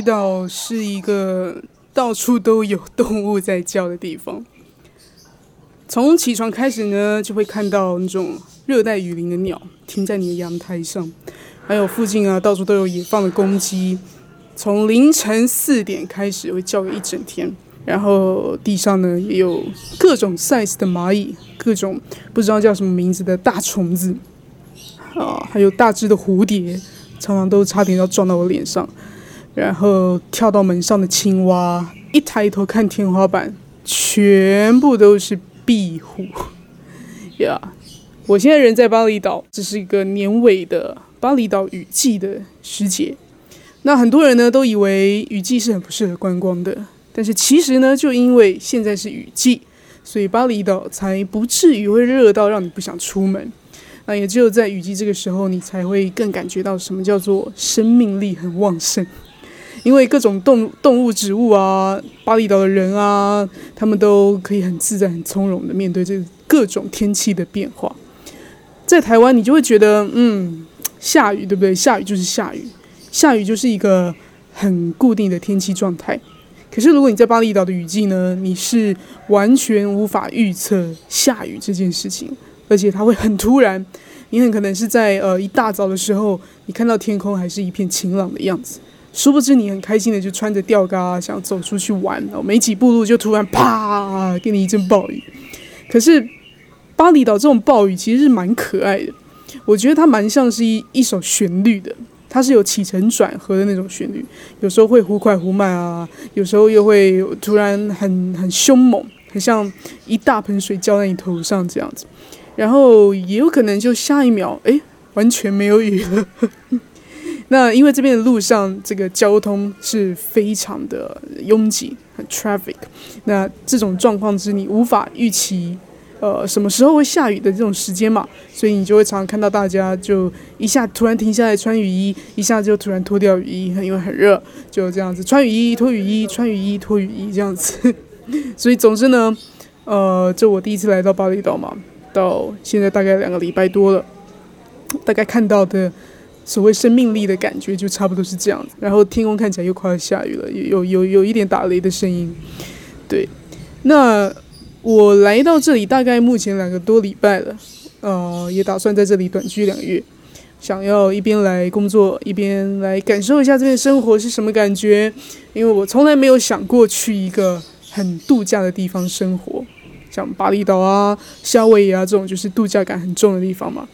巴厘岛是一个到处都有动物在叫的地方。从起床开始呢，就会看到那种热带雨林的鸟停在你的阳台上，还有附近啊，到处都有野放的公鸡。从凌晨四点开始会叫个一整天，然后地上呢也有各种 size 的蚂蚁，各种不知道叫什么名字的大虫子，啊，还有大只的蝴蝶，常常都差点要撞到我脸上。然后跳到门上的青蛙，一抬头看天花板，全部都是。壁虎呀！我现在人在巴厘岛，这是一个年尾的巴厘岛雨季的时节。那很多人呢都以为雨季是很不适合观光的，但是其实呢，就因为现在是雨季，所以巴厘岛才不至于会热到让你不想出门。那也只有在雨季这个时候，你才会更感觉到什么叫做生命力很旺盛。因为各种动动物、植物啊，巴厘岛的人啊，他们都可以很自在、很从容的面对这各种天气的变化。在台湾，你就会觉得，嗯，下雨，对不对？下雨就是下雨，下雨就是一个很固定的天气状态。可是，如果你在巴厘岛的雨季呢，你是完全无法预测下雨这件事情，而且它会很突然。你很可能是在呃一大早的时候，你看到天空还是一片晴朗的样子。殊不知，你很开心的就穿着吊嘎想走出去玩，哦，没几步路就突然啪给你一阵暴雨。可是巴厘岛这种暴雨其实是蛮可爱的，我觉得它蛮像是一一首旋律的，它是有起承转合的那种旋律，有时候会忽快忽慢啊，有时候又会突然很很凶猛，很像一大盆水浇在你头上这样子，然后也有可能就下一秒，哎，完全没有雨了。那因为这边的路上这个交通是非常的拥挤，很 traffic。那这种状况是你无法预期，呃，什么时候会下雨的这种时间嘛，所以你就会常常看到大家就一下突然停下来穿雨衣，一下就突然脱掉雨衣，因为很热，就这样子穿雨衣脱雨衣，穿雨衣脱雨衣这样子。所以总之呢，呃，这我第一次来到巴厘岛嘛，到现在大概两个礼拜多了，大概看到的。所谓生命力的感觉就差不多是这样子，然后天空看起来又快要下雨了，有有有一点打雷的声音。对，那我来到这里大概目前两个多礼拜了，呃，也打算在这里短居两月，想要一边来工作，一边来感受一下这边生活是什么感觉。因为我从来没有想过去一个很度假的地方生活，像巴厘岛啊、夏威夷啊这种就是度假感很重的地方嘛。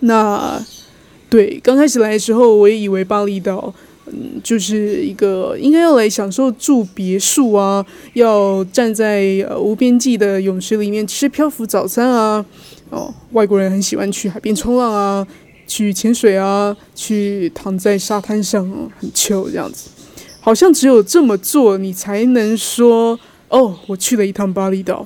那对，刚开始来的时候，我也以为巴厘岛，嗯，就是一个应该要来享受住别墅啊，要站在无边际的泳池里面吃漂浮早餐啊，哦，外国人很喜欢去海边冲浪啊，去潜水啊，去躺在沙滩上很臭这样子，好像只有这么做，你才能说哦，我去了一趟巴厘岛。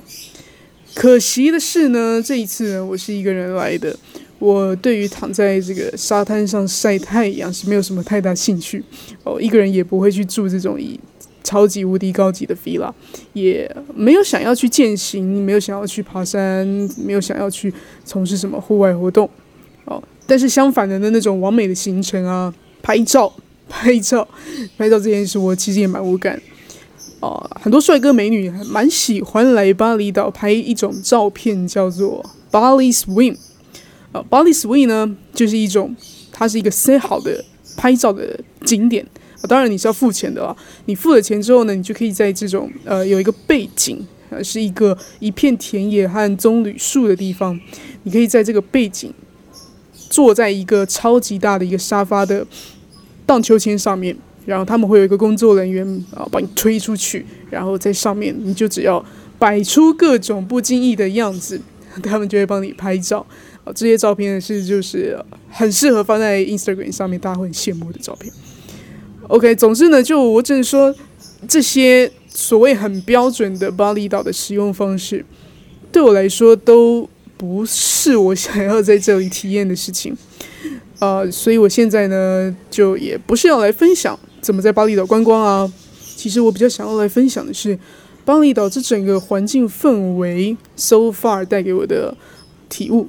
可惜的是呢，这一次，我是一个人来的。我对于躺在这个沙滩上晒太阳是没有什么太大兴趣哦，一个人也不会去住这种以超级无敌高级的 villa，也没有想要去践行，没有想要去爬山，没有想要去从事什么户外活动哦。但是相反的呢，那种完美的行程啊，拍照、拍照、拍照这件事，我其实也蛮无感哦。很多帅哥美女还蛮喜欢来巴厘岛拍一种照片，叫做 Bali Swim。呃，Bali Swim 呢，就是一种，它是一个塞好的拍照的景点啊。当然你是要付钱的啊。你付了钱之后呢，你就可以在这种呃有一个背景，呃是一个一片田野和棕榈树的地方，你可以在这个背景坐在一个超级大的一个沙发的荡秋千上面，然后他们会有一个工作人员啊把你推出去，然后在上面你就只要摆出各种不经意的样子，他们就会帮你拍照。啊这些照片是就是很适合放在 Instagram 上面，大家会很羡慕的照片。OK，总之呢，就我只能说，这些所谓很标准的巴厘岛的使用方式，对我来说都不是我想要在这里体验的事情。呃，所以我现在呢，就也不是要来分享怎么在巴厘岛观光啊。其实我比较想要来分享的是巴厘岛这整个环境氛围，so far 带给我的体悟。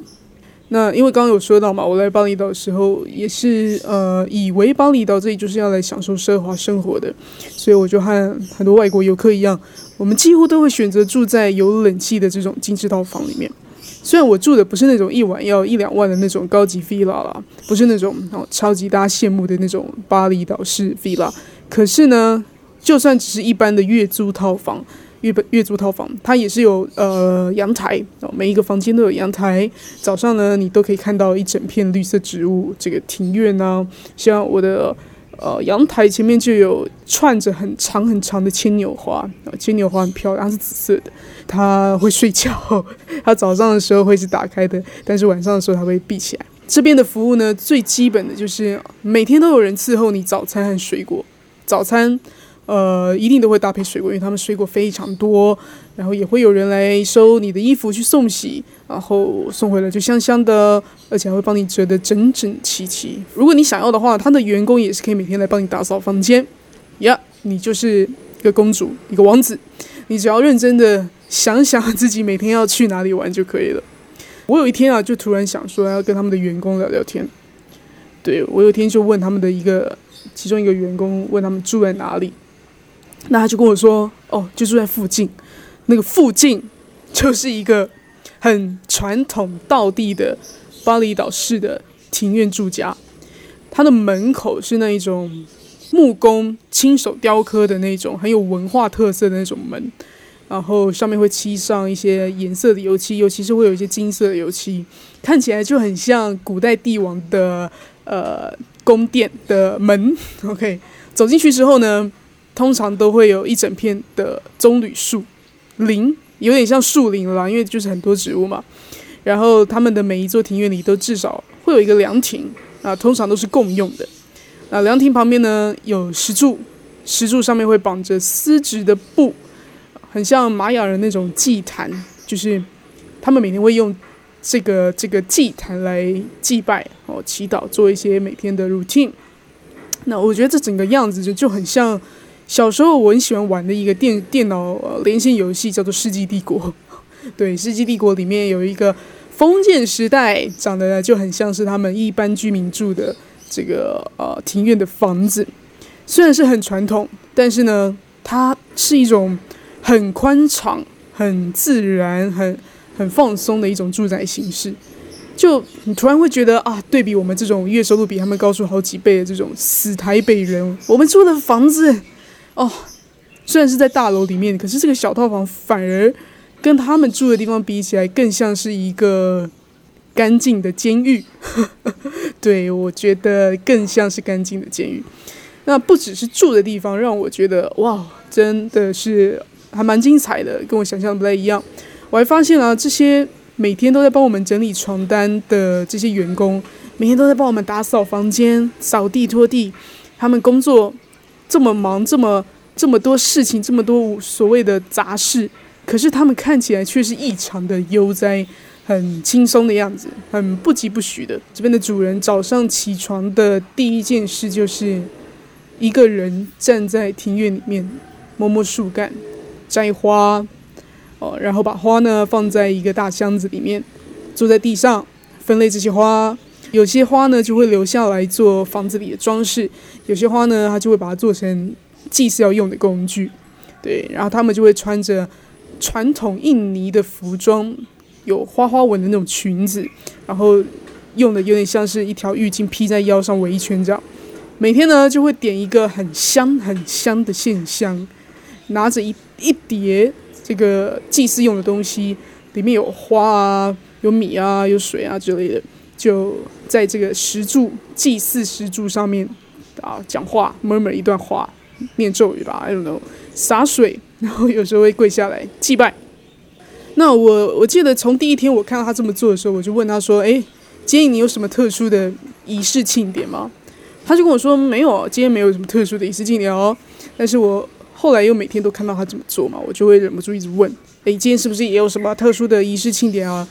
那因为刚刚有说到嘛，我来巴厘岛的时候也是呃，以为巴厘岛这里就是要来享受奢华生活的，所以我就和很多外国游客一样，我们几乎都会选择住在有冷气的这种精致套房里面。虽然我住的不是那种一晚要一两万的那种高级 villa 啦，不是那种哦超级大家羡慕的那种巴厘岛式 villa，可是呢，就算只是一般的月租套房。月月租套房，它也是有呃阳台，每一个房间都有阳台。早上呢，你都可以看到一整片绿色植物，这个庭院呢，像我的呃阳台前面就有串着很长很长的牵牛花，牵牛花很漂亮，它是紫色的，它会睡觉，它早上的时候会是打开的，但是晚上的时候它会闭起来。这边的服务呢，最基本的就是每天都有人伺候你早餐和水果，早餐。呃，一定都会搭配水果，因为他们水果非常多，然后也会有人来收你的衣服去送洗，然后送回来就香香的，而且还会帮你折得整整齐齐。如果你想要的话，他的员工也是可以每天来帮你打扫房间。呀，你就是一个公主，一个王子，你只要认真的想想自己每天要去哪里玩就可以了。我有一天啊，就突然想说要跟他们的员工聊聊天。对我有一天就问他们的一个其中一个员工，问他们住在哪里。那他就跟我说：“哦，就住在附近，那个附近就是一个很传统道地的巴厘岛式的庭院住家。它的门口是那一种木工亲手雕刻的那种很有文化特色的那种门，然后上面会漆上一些颜色的油漆，尤其是会有一些金色的油漆，看起来就很像古代帝王的呃宫殿的门。OK，走进去之后呢？”通常都会有一整片的棕榈树林，有点像树林了，因为就是很多植物嘛。然后他们的每一座庭院里都至少会有一个凉亭啊，通常都是共用的。啊，凉亭旁边呢有石柱，石柱上面会绑着丝质的布，很像玛雅人那种祭坛，就是他们每天会用这个这个祭坛来祭拜哦，祈祷，做一些每天的 routine。那我觉得这整个样子就就很像。小时候我很喜欢玩的一个电电脑连线游戏叫做《世纪帝国》，对，《世纪帝国》里面有一个封建时代，长得就很像是他们一般居民住的这个呃庭院的房子，虽然是很传统，但是呢，它是一种很宽敞、很自然、很很放松的一种住宅形式。就你突然会觉得啊，对比我们这种月收入比他们高出好几倍的这种死台北人，我们住的房子。哦，虽然是在大楼里面，可是这个小套房反而跟他们住的地方比起来，更像是一个干净的监狱。对我觉得更像是干净的监狱。那不只是住的地方，让我觉得哇，真的是还蛮精彩的，跟我想象不太一样。我还发现了这些每天都在帮我们整理床单的这些员工，每天都在帮我们打扫房间、扫地、拖地，他们工作。这么忙，这么这么多事情，这么多所谓的杂事，可是他们看起来却是异常的悠哉，很轻松的样子，很不疾不徐的。这边的主人早上起床的第一件事就是一个人站在庭院里面摸摸树干，摘花，哦，然后把花呢放在一个大箱子里面，坐在地上分类这些花。有些花呢就会留下来做房子里的装饰，有些花呢它就会把它做成祭祀要用的工具，对，然后他们就会穿着传统印尼的服装，有花花纹的那种裙子，然后用的有点像是一条浴巾披在腰上围一圈这样，每天呢就会点一个很香很香的线香，拿着一一叠这个祭祀用的东西，里面有花啊，有米啊，有水啊之类的。就在这个石柱祭祀石柱上面啊，讲话默默一段话，念咒语吧，I don't know，洒水，然后有时候会跪下来祭拜。那我我记得从第一天我看到他这么做的时候，我就问他说：“哎，今天你有什么特殊的仪式庆典吗？”他就跟我说：“没有，今天没有什么特殊的仪式庆典哦。”但是我后来又每天都看到他这么做嘛，我就会忍不住一直问：“哎，今天是不是也有什么特殊的仪式庆典啊？”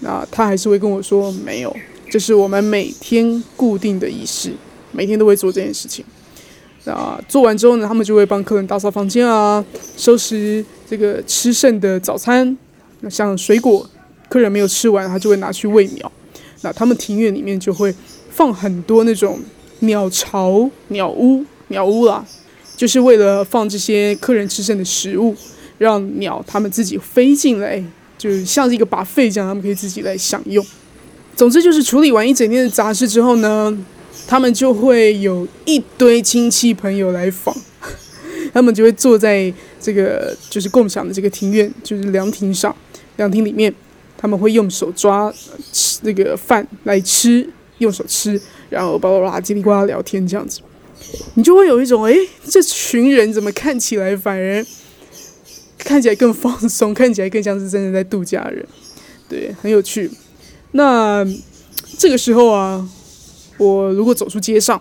那他还是会跟我说没有，这是我们每天固定的仪式，每天都会做这件事情。那做完之后呢，他们就会帮客人打扫房间啊，收拾这个吃剩的早餐。那像水果，客人没有吃完，他就会拿去喂鸟。那他们庭院里面就会放很多那种鸟巢、鸟屋、鸟屋啦，就是为了放这些客人吃剩的食物，让鸟他们自己飞进来，就像是一个把废这样，他们可以自己来享用。总之就是处理完一整天的杂事之后呢，他们就会有一堆亲戚朋友来访，他们就会坐在这个就是共享的这个庭院，就是凉亭上，凉亭里面。他们会用手抓吃那个饭来吃，用手吃，然后巴拉巴拉叽里呱啦聊天这样子，你就会有一种哎，这群人怎么看起来反而看起来更放松，看起来更像是真的在度假人，对，很有趣。那这个时候啊，我如果走出街上，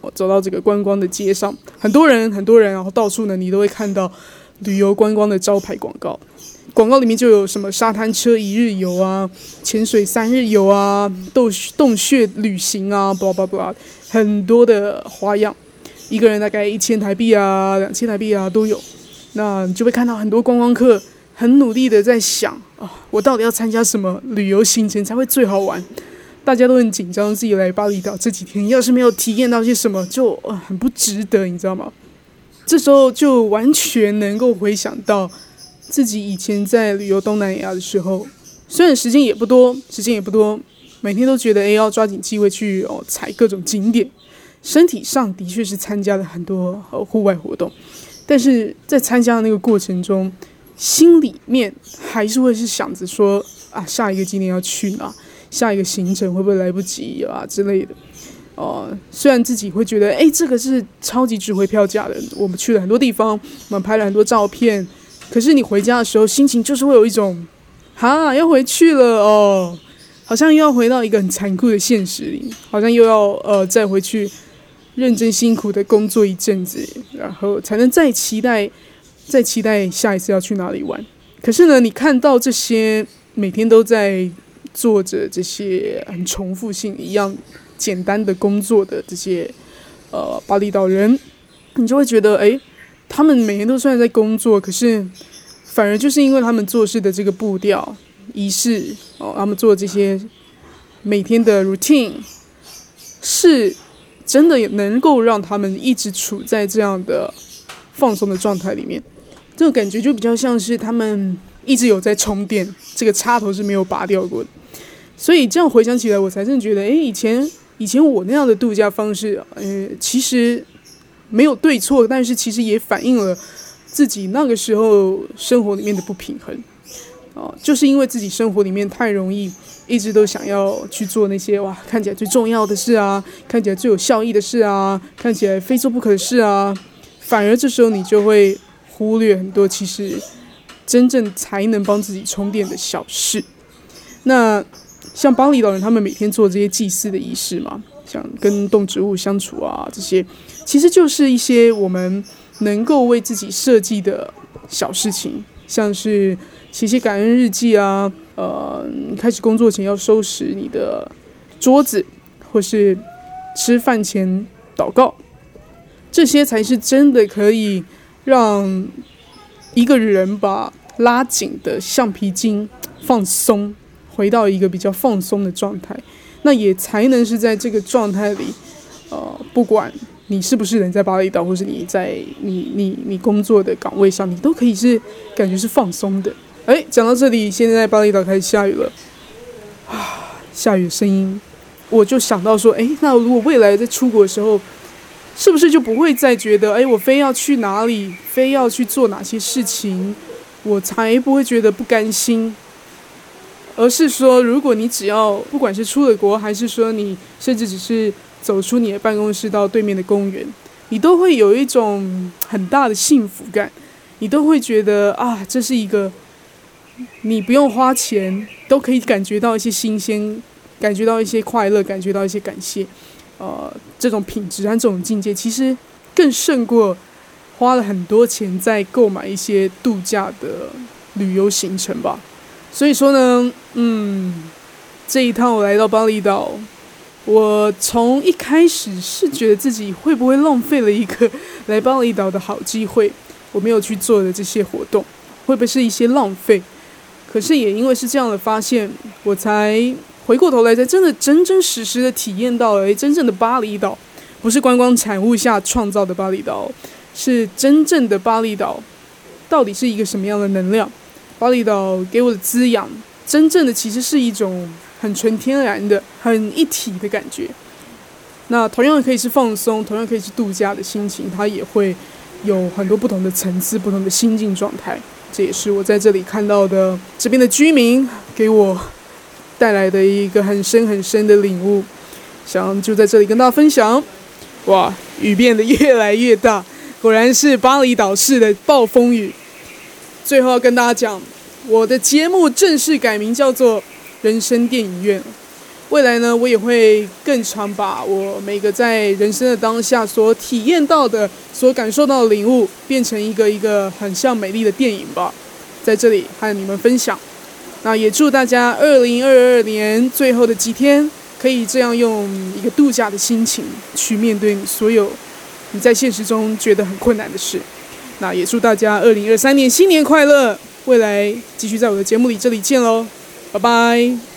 我走到这个观光的街上，很多人，很多人，然后到处呢，你都会看到旅游观光的招牌广告。广告里面就有什么沙滩车一日游啊，潜水三日游啊，洞洞穴旅行啊，巴拉巴拉，很多的花样。一个人大概一千台币啊，两千台币啊都有。那你就会看到很多观光客很努力的在想啊，我到底要参加什么旅游行程才会最好玩？大家都很紧张，自己来巴厘岛这几天要是没有体验到些什么，就很不值得，你知道吗？这时候就完全能够回想到。自己以前在旅游东南亚的时候，虽然时间也不多，时间也不多，每天都觉得哎要抓紧机会去哦踩各种景点，身体上的确是参加了很多呃户外活动，但是在参加的那个过程中，心里面还是会是想着说啊下一个景点要去哪，下一个行程会不会来不及啊之类的。哦，虽然自己会觉得哎这个是超级值回票价的，我们去了很多地方，我们拍了很多照片。可是你回家的时候，心情就是会有一种，哈，要回去了哦，好像又要回到一个很残酷的现实里，好像又要呃再回去认真辛苦的工作一阵子，然后才能再期待，再期待下一次要去哪里玩。可是呢，你看到这些每天都在做着这些很重复性一样简单的工作的这些呃巴厘岛人，你就会觉得哎。他们每天都虽然在工作，可是反而就是因为他们做事的这个步调、仪式哦，他们做这些每天的 routine，是真的能够让他们一直处在这样的放松的状态里面。这种感觉就比较像是他们一直有在充电，这个插头是没有拔掉过的。所以这样回想起来，我才真觉得，哎，以前以前我那样的度假方式，呃，其实。没有对错，但是其实也反映了自己那个时候生活里面的不平衡，哦，就是因为自己生活里面太容易一直都想要去做那些哇看起来最重要的事啊，看起来最有效益的事啊，看起来非做不可的事啊，反而这时候你就会忽略很多其实真正才能帮自己充电的小事。那像巴厘岛人他们每天做这些祭祀的仪式嘛。像跟动植物相处啊，这些其实就是一些我们能够为自己设计的小事情，像是写写感恩日记啊，呃，开始工作前要收拾你的桌子，或是吃饭前祷告，这些才是真的可以让一个人把拉紧的橡皮筋放松，回到一个比较放松的状态。那也才能是在这个状态里，呃，不管你是不是人在巴厘岛，或是你在你你你工作的岗位上，你都可以是感觉是放松的。哎，讲到这里，现在巴厘岛开始下雨了，啊，下雨声音，我就想到说，哎，那如果未来在出国的时候，是不是就不会再觉得，哎，我非要去哪里，非要去做哪些事情，我才不会觉得不甘心。而是说，如果你只要不管是出了国，还是说你甚至只是走出你的办公室到对面的公园，你都会有一种很大的幸福感，你都会觉得啊，这是一个你不用花钱都可以感觉到一些新鲜，感觉到一些快乐，感觉到一些感谢，呃，这种品质和这种境界，其实更胜过花了很多钱在购买一些度假的旅游行程吧。所以说呢，嗯，这一趟我来到巴厘岛，我从一开始是觉得自己会不会浪费了一个来巴厘岛的好机会，我没有去做的这些活动，会不会是一些浪费？可是也因为是这样的发现，我才回过头来，才真的真真实实的体验到了真正的巴厘岛，不是观光产物下创造的巴厘岛，是真正的巴厘岛，到底是一个什么样的能量？巴厘岛给我的滋养，真正的其实是一种很纯天然的、很一体的感觉。那同样可以是放松，同样可以是度假的心情，它也会有很多不同的层次、不同的心境状态。这也是我在这里看到的这边的居民给我。带来的一个很深很深的领悟，想就在这里跟大家分享。哇，雨变得越来越大，果然是巴厘岛式的暴风雨。最后要跟大家讲，我的节目正式改名叫做《人生电影院》。未来呢，我也会更常把我每个在人生的当下所体验到的、所感受到的领悟，变成一个一个很像美丽的电影吧，在这里和你们分享。那也祝大家二零二二年最后的几天，可以这样用一个度假的心情去面对所有你在现实中觉得很困难的事。那也祝大家二零二三年新年快乐！未来继续在我的节目里这里见喽，拜拜。